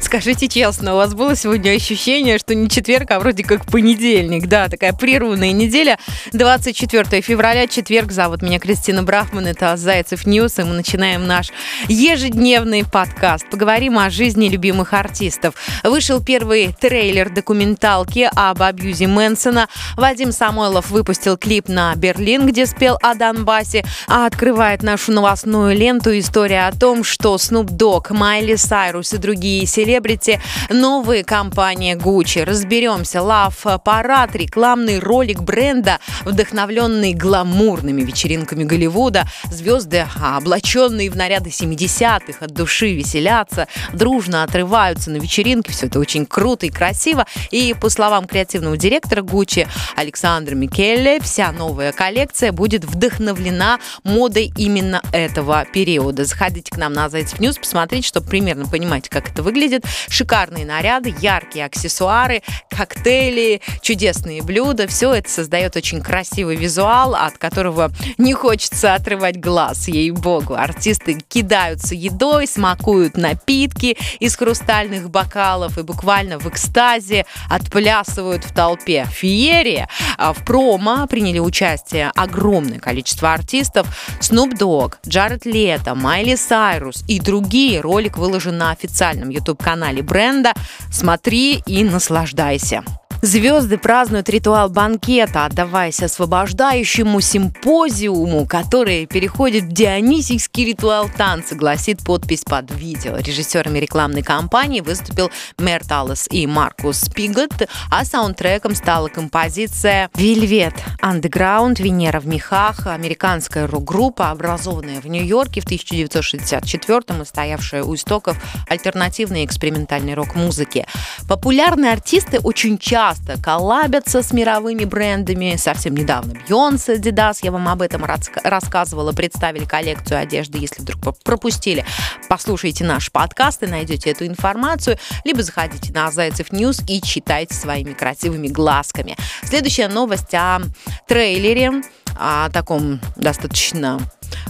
Скажите честно, у вас было сегодня ощущение, что не четверг, а вроде как понедельник. Да, такая прерванная неделя. 24 февраля, четверг. Зовут меня Кристина Брахман. Это Зайцев News. И мы начинаем наш ежедневный подкаст. Поговорим о жизни любимых артистов. Вышел первый трейлер документалки об абьюзе Мэнсона. Вадим Самойлов выпустил клип на Берлин, где спел о Донбассе. А открывает нашу новостную ленту история о том, что Snoop Dogg, Майли Сайрус и другие селебрити селебрити, новые компании Gucci. Разберемся. Love парад, рекламный ролик бренда, вдохновленный гламурными вечеринками Голливуда. Звезды, облаченные в наряды 70-х, от души веселятся, дружно отрываются на вечеринке. Все это очень круто и красиво. И по словам креативного директора Gucci Александра Микелле, вся новая коллекция будет вдохновлена модой именно этого периода. Заходите к нам на Зайцев News, посмотрите, чтобы примерно понимать, как это выглядит шикарные наряды, яркие аксессуары, коктейли, чудесные блюда. Все это создает очень красивый визуал, от которого не хочется отрывать глаз, ей-богу. Артисты кидаются едой, смакуют напитки из хрустальных бокалов и буквально в экстазе отплясывают в толпе. Феерия! А в промо приняли участие огромное количество артистов. Snoop Dogg, Джаред Лето, Майли Сайрус и другие. Ролик выложен на официальном YouTube-канале канале бренда. Смотри и наслаждайся. Звезды празднуют ритуал банкета, отдаваясь освобождающему симпозиуму, который переходит в дионисийский ритуал танца, гласит подпись под видео. Режиссерами рекламной кампании выступил Мэр Таллес и Маркус Пигот, а саундтреком стала композиция «Вельвет Underground. Венера в мехах», американская рок-группа, образованная в Нью-Йорке в 1964-м и стоявшая у истоков альтернативной экспериментальной рок-музыки. Популярные артисты очень часто часто коллабятся с мировыми брендами. Совсем недавно Бьонсе, Adidas, я вам об этом рассказывала, представили коллекцию одежды. Если вдруг пропустили, послушайте наш подкаст и найдете эту информацию, либо заходите на Зайцев News и читайте своими красивыми глазками. Следующая новость о трейлере, о таком достаточно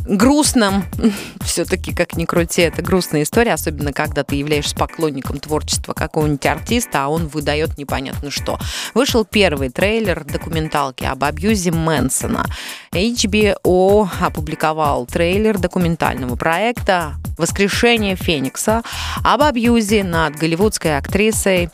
грустном. Все-таки, как ни крути, это грустная история, особенно когда ты являешься поклонником творчества какого-нибудь артиста, а он выдает непонятно что. Вышел первый трейлер документалки об абьюзе Мэнсона. HBO опубликовал трейлер документального проекта «Воскрешение Феникса» об абьюзе над голливудской актрисой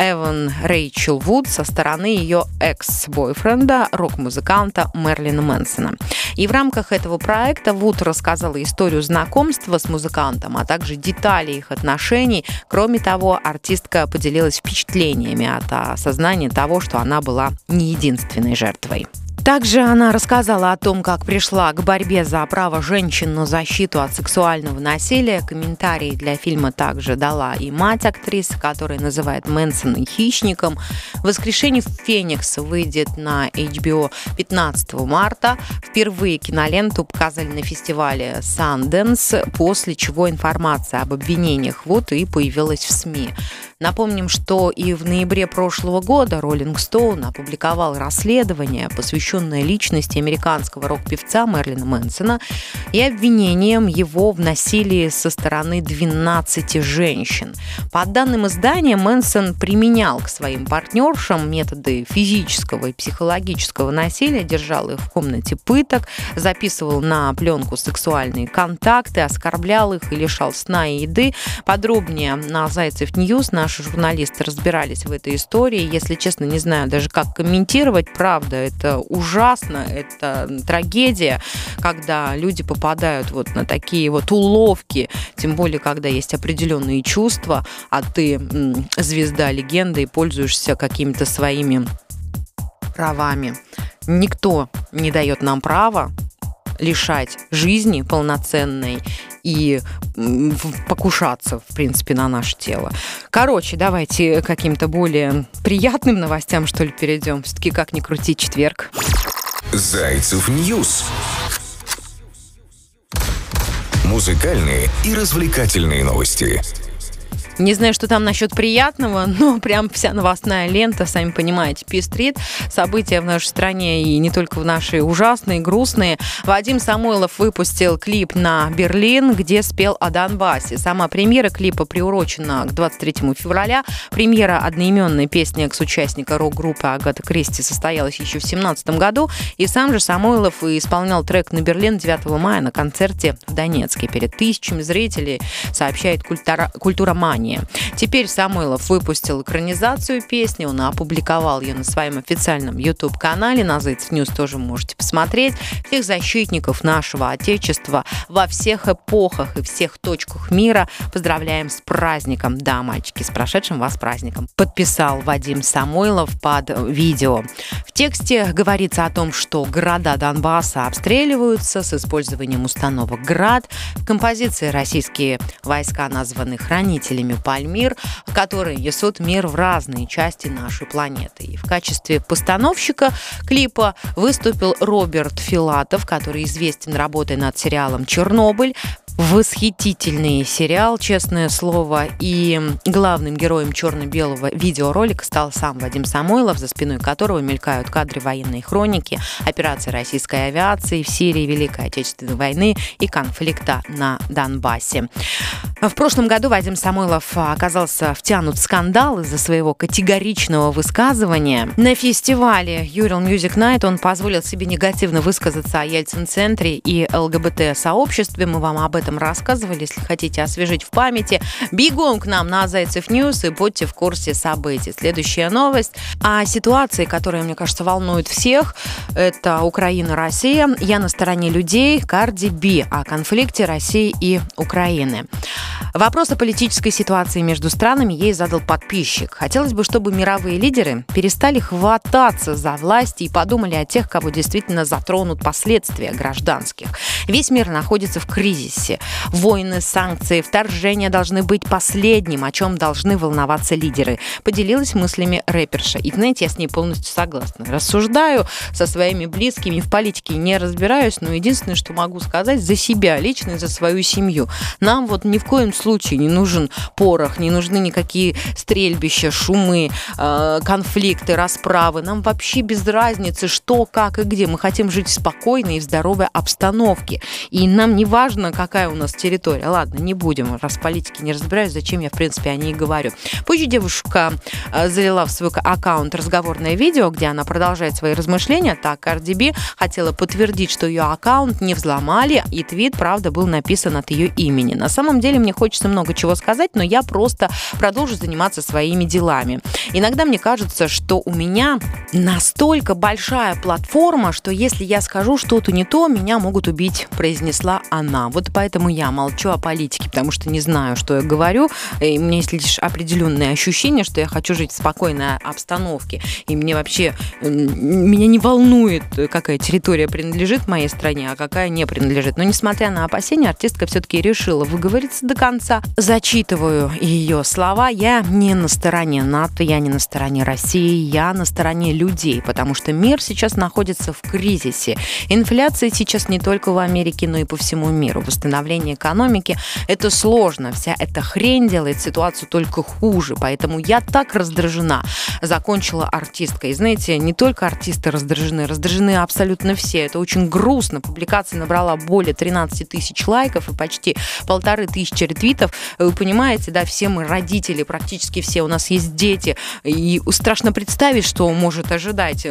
Эван Рэйчел Вуд со стороны ее экс-бойфренда, рок-музыканта Мерлина Мэнсона. И в рамках этого проекта Вуд рассказала историю знакомства с музыкантом, а также детали их отношений. Кроме того, артистка поделилась впечатлениями от осознания того, что она была не единственной жертвой. Также она рассказала о том, как пришла к борьбе за право женщин на защиту от сексуального насилия. Комментарии для фильма также дала и мать актрисы, которая называет Мэнсона хищником. «Воскрешение Феникса» выйдет на HBO 15 марта. Впервые киноленту показали на фестивале Sundance, после чего информация об обвинениях вот и появилась в СМИ. Напомним, что и в ноябре прошлого года Rolling Stone опубликовал расследование, посвященное личности американского рок-певца Мерлина Мэнсона и обвинением его в насилии со стороны 12 женщин. По данным издания, Мэнсон применял к своим партнершам методы физического и психологического насилия, держал их в комнате пыток, записывал на пленку сексуальные контакты, оскорблял их и лишал сна и еды. Подробнее на Зайцев News наш наши журналисты разбирались в этой истории. Если честно, не знаю даже, как комментировать. Правда, это ужасно, это трагедия, когда люди попадают вот на такие вот уловки, тем более, когда есть определенные чувства, а ты звезда, легенда и пользуешься какими-то своими правами. Никто не дает нам права лишать жизни полноценной и покушаться, в принципе, на наше тело. Короче, давайте каким-то более приятным новостям, что ли, перейдем. Все-таки как ни крути, четверг. Зайцев News. Музыкальные и развлекательные новости. Не знаю, что там насчет приятного, но прям вся новостная лента, сами понимаете, пестрит. События в нашей стране и не только в нашей ужасные, грустные. Вадим Самойлов выпустил клип на Берлин, где спел о Донбассе. Сама премьера клипа приурочена к 23 февраля. Премьера одноименной песни экс-участника рок-группы Агата Кристи состоялась еще в 2017 году. И сам же Самойлов исполнял трек на Берлин 9 мая на концерте в Донецке перед тысячами зрителей, сообщает культура, культура мания. Теперь Самойлов выпустил экранизацию песни, он опубликовал ее на своем официальном YouTube-канале, на Зайцев News тоже можете посмотреть. Всех защитников нашего Отечества во всех эпохах и всех точках мира поздравляем с праздником. Да, мальчики, с прошедшим вас праздником. Подписал Вадим Самойлов под видео. В тексте говорится о том, что города Донбасса обстреливаются с использованием установок «Град». В композиции российские войска названы хранителями Пальмир, которые несут мир в разные части нашей планеты. И в качестве постановщика клипа выступил Роберт Филатов, который известен работой над сериалом «Чернобыль», восхитительный сериал, честное слово. И главным героем черно-белого видеоролика стал сам Вадим Самойлов, за спиной которого мелькают кадры военной хроники, операции российской авиации в Сирии, Великой Отечественной войны и конфликта на Донбассе. В прошлом году Вадим Самойлов оказался втянут в скандал из-за своего категоричного высказывания. На фестивале Ural Music Night он позволил себе негативно высказаться о Ельцин-центре и ЛГБТ-сообществе. Мы вам об этом рассказывали. Если хотите освежить в памяти, бегом к нам на Зайцев News и будьте в курсе событий. Следующая новость о ситуации, которая, мне кажется, волнует всех. Это Украина, Россия. Я на стороне людей. Карди Би о конфликте России и Украины. Вопрос о политической ситуации между странами ей задал подписчик. Хотелось бы, чтобы мировые лидеры перестали хвататься за власть и подумали о тех, кого действительно затронут последствия гражданских. Весь мир находится в кризисе. Войны, санкции, вторжения должны быть последним, о чем должны волноваться лидеры. Поделилась мыслями рэперша. И, знаете, я с ней полностью согласна. Рассуждаю со своими близкими, в политике не разбираюсь, но единственное, что могу сказать за себя лично и за свою семью. Нам вот ни в коем случае не нужен порох, не нужны никакие стрельбища, шумы, э, конфликты, расправы. Нам вообще без разницы, что, как и где. Мы хотим жить в спокойной и в здоровой обстановке. И нам не важно, какая у нас территория. Ладно, не будем, раз политики не разбираюсь, зачем я, в принципе, о ней говорю. Позже девушка э, залила в свой аккаунт разговорное видео, где она продолжает свои размышления. Так, Cardi B хотела подтвердить, что ее аккаунт не взломали, и твит, правда, был написан от ее имени. На самом деле мне хочется много чего сказать, но я просто продолжу заниматься своими делами. Иногда мне кажется, что у меня настолько большая платформа, что если я скажу что-то не то, меня могут убить, произнесла она. Вот поэтому я молчу о политике, потому что не знаю, что я говорю. И у меня есть лишь определенное ощущение, что я хочу жить в спокойной обстановке. И мне вообще, меня не волнует, какая территория принадлежит моей стране, а какая не принадлежит. Но несмотря на опасения, артистка все-таки решила выговориться до конца. Зачитываю ее слова. Я не на стороне НАТО, я не на стороне России, я на стороне людей, потому что мир сейчас находится в кризисе. Инфляция сейчас не только в Америке, но и по всему миру. Восстановление экономики – это сложно. Вся эта хрень делает ситуацию только хуже. Поэтому я так раздражена. Закончила артистка. И знаете, не только артисты раздражены, раздражены абсолютно все. Это очень грустно. Публикация набрала более 13 тысяч лайков и почти полторы тысячи ретвитов. Вы понимаете, да, все мы родители, практически все, у нас есть дети. И страшно представить, что может ожидать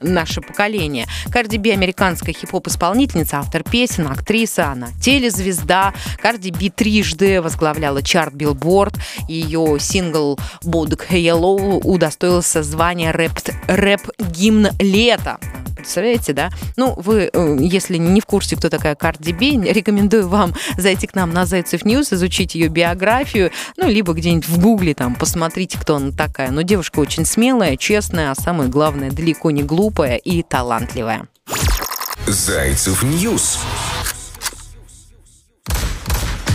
наше поколение. Карди Би американская хип-хоп-исполнительница, автор песен, актриса, она телезвезда. Карди Би трижды возглавляла чарт Билборд. Ее сингл «Bodak Yellow» удостоился звания рэп-гимн лета. Представляете, да? Ну, вы, э, если не в курсе, кто такая Карди Би, рекомендую вам зайти к нам на Зайцев News, изучить ее биографию, ну, либо где-нибудь в Гугле там посмотрите, кто она такая. Но девушка очень смелая, честная, а самое главное, далеко не глупая и талантливая. Зайцев News.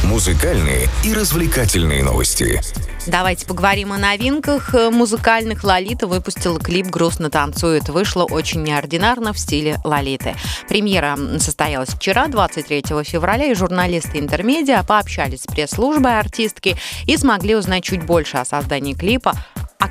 Музыкальные и развлекательные новости. Давайте поговорим о новинках музыкальных. Лолита выпустила клип «Грустно танцует». Вышло очень неординарно в стиле Лолиты. Премьера состоялась вчера, 23 февраля, и журналисты интермедиа пообщались с пресс-службой артистки и смогли узнать чуть больше о создании клипа,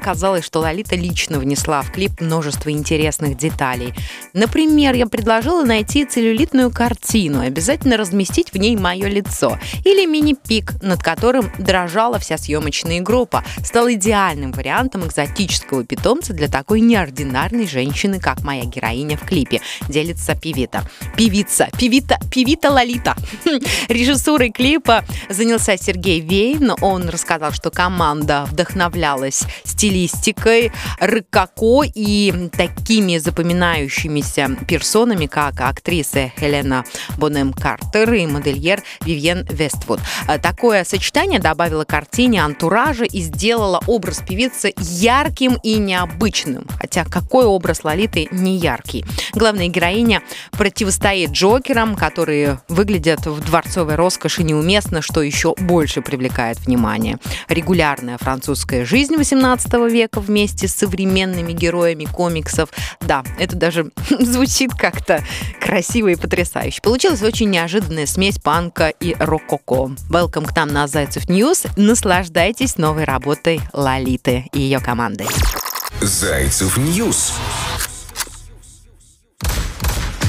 Оказалось, что Лолита лично внесла в клип множество интересных деталей. Например, я предложила найти целлюлитную картину обязательно разместить в ней мое лицо. Или мини-пик, над которым дрожала вся съемочная группа. Стал идеальным вариантом экзотического питомца для такой неординарной женщины, как моя героиня в клипе. Делится певита. Певица, певита, певита Лолита. Режиссурой клипа занялся Сергей Вейн. Он рассказал, что команда вдохновлялась стилистикой, рыкако и такими запоминающимися персонами, как актриса Хелена Бонем Картер и модельер Вивьен Вествуд. Такое сочетание добавило картине антуража и сделало образ певицы ярким и необычным. Хотя какой образ Лолиты не яркий? Главная героиня противостоит Джокерам, которые выглядят в дворцовой роскоши неуместно, что еще больше привлекает внимание. Регулярная французская жизнь 18 19 века вместе с современными героями комиксов. Да, это даже звучит как-то красиво и потрясающе. Получилась очень неожиданная смесь панка и рококо. Welcome к нам на Зайцев News. Наслаждайтесь новой работой Лолиты и ее командой. Зайцев News.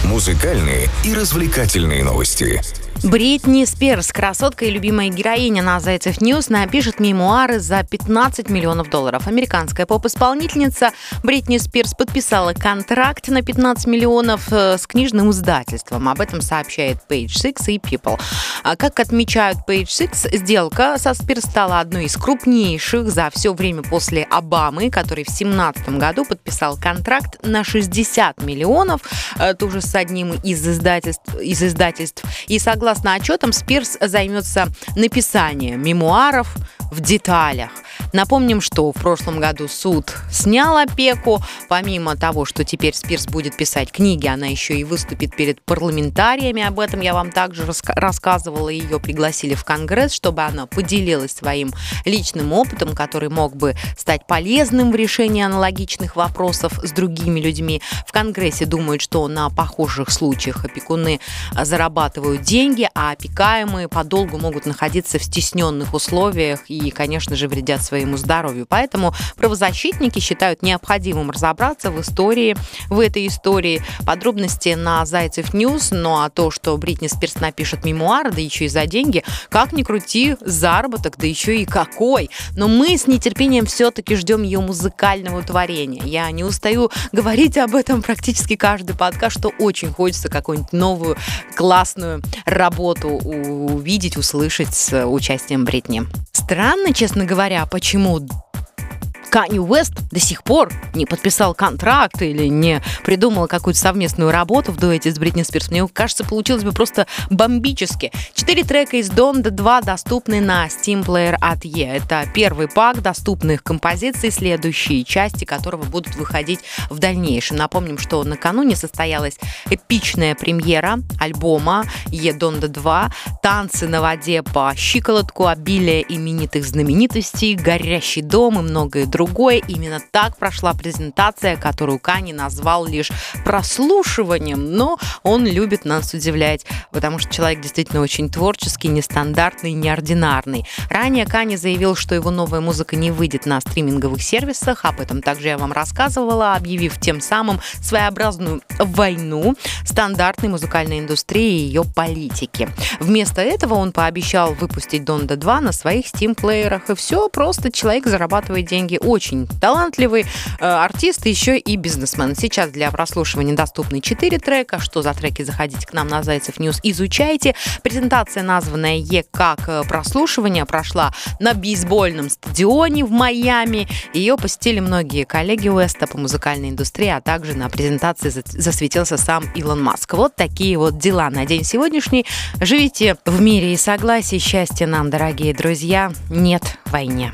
Музыкальные и развлекательные новости. Бритни Спирс, красотка и любимая героиня на Зайцев News, напишет мемуары за 15 миллионов долларов. Американская поп-исполнительница Бритни Спирс подписала контракт на 15 миллионов э, с книжным издательством. Об этом сообщает Page Six и People. А как отмечают Page Six, сделка со Спирс стала одной из крупнейших за все время после Обамы, который в 2017 году подписал контракт на 60 миллионов, э, тоже с одним из издательств. Из издательств. И согласно Согласно отчетам, Спирс займется написанием мемуаров в деталях. Напомним, что в прошлом году суд снял опеку. Помимо того, что теперь Спирс будет писать книги, она еще и выступит перед парламентариями. Об этом я вам также рассказывала. Ее пригласили в Конгресс, чтобы она поделилась своим личным опытом, который мог бы стать полезным в решении аналогичных вопросов с другими людьми. В Конгрессе думают, что на похожих случаях опекуны зарабатывают деньги, а опекаемые подолгу могут находиться в стесненных условиях и, конечно же, вредят своим своему здоровью. Поэтому правозащитники считают необходимым разобраться в истории, в этой истории. Подробности на Зайцев News. Ну а то, что Бритни Спирс напишет мемуары, да еще и за деньги, как ни крути, заработок, да еще и какой. Но мы с нетерпением все-таки ждем ее музыкального творения. Я не устаю говорить об этом практически каждый подкаст, что очень хочется какую-нибудь новую классную работу увидеть, услышать с участием Бритни. Странно, честно говоря, почему почему Канни Уэст до сих пор не подписал контракт или не придумал какую-то совместную работу в дуэте с Бритни Спирс. Мне кажется, получилось бы просто бомбически. Четыре трека из Donda 2 доступны на Steam Player от E. Это первый пак доступных композиций, следующие части которого будут выходить в дальнейшем. Напомним, что накануне состоялась эпичная премьера альбома E Donda 2. Танцы на воде по щиколотку, обилие именитых знаменитостей, горящий дом и многое другое другое. Именно так прошла презентация, которую Кани назвал лишь прослушиванием, но он любит нас удивлять, потому что человек действительно очень творческий, нестандартный, неординарный. Ранее Кани заявил, что его новая музыка не выйдет на стриминговых сервисах, об этом также я вам рассказывала, объявив тем самым своеобразную войну стандартной музыкальной индустрии и ее политики. Вместо этого он пообещал выпустить Donda 2 на своих Stem-плеерах, и все, просто человек зарабатывает деньги очень талантливый э, артист, еще и бизнесмен. Сейчас для прослушивания доступны 4 трека. Что за треки? Заходите к нам на Зайцев News, изучайте. Презентация, названная Ye как э, прослушивание, прошла на бейсбольном стадионе в Майами. Ее посетили многие коллеги Уэста по музыкальной индустрии, а также на презентации засветился сам Илон Маск. Вот такие вот дела на день сегодняшний. Живите в мире и согласии. Счастья нам, дорогие друзья. Нет войне.